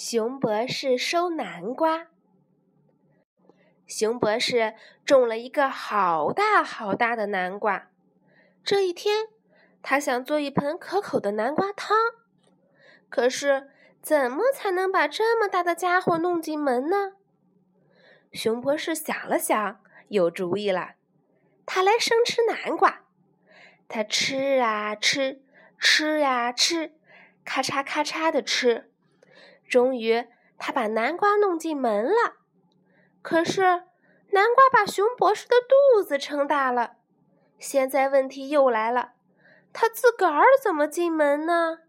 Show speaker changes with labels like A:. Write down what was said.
A: 熊博士收南瓜。熊博士种了一个好大好大的南瓜。这一天，他想做一盆可口的南瓜汤。可是，怎么才能把这么大的家伙弄进门呢？熊博士想了想，有主意了。他来生吃南瓜。他吃啊吃，吃呀吃，咔嚓咔嚓的吃。终于，他把南瓜弄进门了。可是，南瓜把熊博士的肚子撑大了。现在问题又来了：他自个儿怎么进门呢？